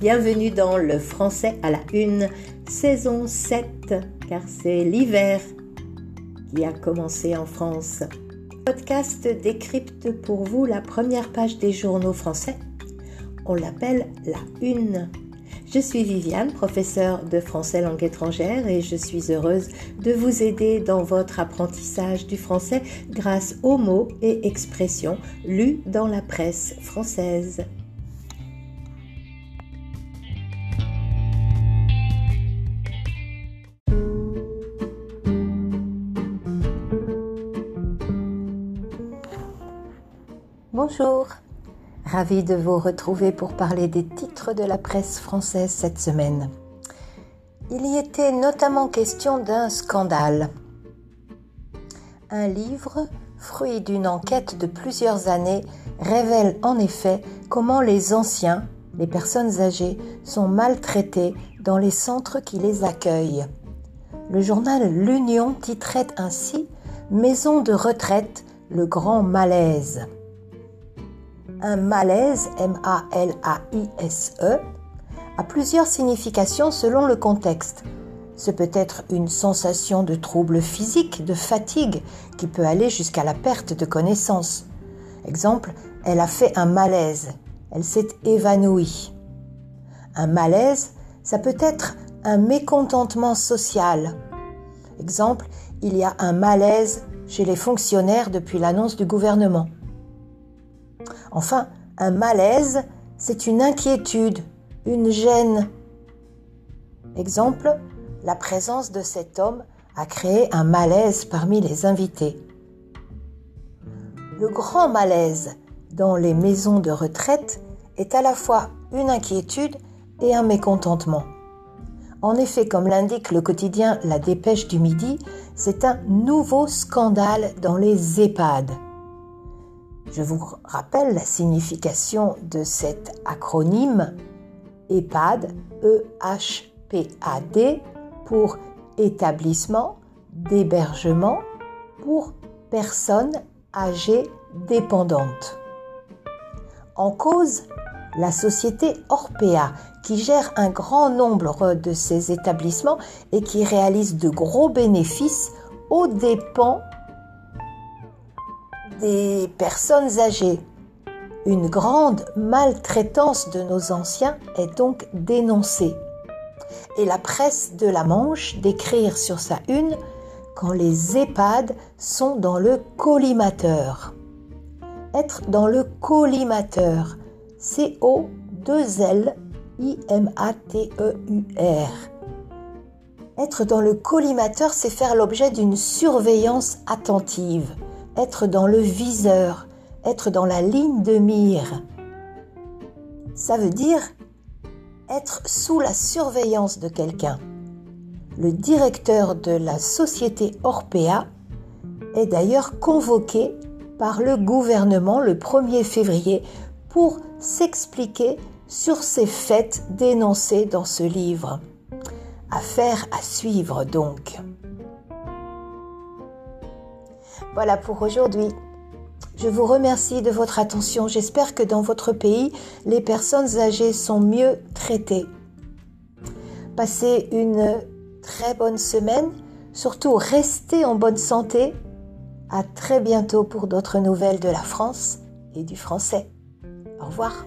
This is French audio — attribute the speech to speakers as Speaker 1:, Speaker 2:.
Speaker 1: Bienvenue dans le français à la une, saison 7, car c'est l'hiver qui a commencé en France. Podcast décrypte pour vous la première page des journaux français. On l'appelle la une. Je suis Viviane, professeure de français langue étrangère et je suis heureuse de vous aider dans votre apprentissage du français grâce aux mots et expressions lus dans la presse française. Bonjour, ravi de vous retrouver pour parler des titres de la presse française cette semaine. Il y était notamment question d'un scandale. Un livre, fruit d'une enquête de plusieurs années, révèle en effet comment les anciens, les personnes âgées, sont maltraités dans les centres qui les accueillent. Le journal L'Union titrait ainsi Maison de retraite, le grand malaise un malaise, M-A-L-A-I-S-E, a plusieurs significations selon le contexte. Ce peut être une sensation de trouble physique, de fatigue, qui peut aller jusqu'à la perte de connaissance. Exemple, elle a fait un malaise, elle s'est évanouie. Un malaise, ça peut être un mécontentement social. Exemple, il y a un malaise chez les fonctionnaires depuis l'annonce du gouvernement. Enfin, un malaise, c'est une inquiétude, une gêne. Exemple, la présence de cet homme a créé un malaise parmi les invités. Le grand malaise dans les maisons de retraite est à la fois une inquiétude et un mécontentement. En effet, comme l'indique le quotidien La Dépêche du Midi, c'est un nouveau scandale dans les EHPAD. Je vous rappelle la signification de cet acronyme EHPAD, E-H-P-A-D, pour établissement d'hébergement pour personnes âgées dépendantes. En cause, la société Orpea, qui gère un grand nombre de ces établissements et qui réalise de gros bénéfices aux dépens des personnes âgées. Une grande maltraitance de nos anciens est donc dénoncée. Et la presse de la Manche d'écrire sur sa une quand les EHPAD sont dans le collimateur. Être dans le collimateur, C-O-2-L-I-M-A-T-E-U-R. Être dans le collimateur, c'est faire l'objet d'une surveillance attentive être dans le viseur, être dans la ligne de mire. Ça veut dire être sous la surveillance de quelqu'un. Le directeur de la société Orpea est d'ailleurs convoqué par le gouvernement le 1er février pour s'expliquer sur ces faits dénoncés dans ce livre. Affaire à suivre donc. Voilà pour aujourd'hui. Je vous remercie de votre attention. J'espère que dans votre pays, les personnes âgées sont mieux traitées. Passez une très bonne semaine. Surtout, restez en bonne santé. À très bientôt pour d'autres nouvelles de la France et du français. Au revoir.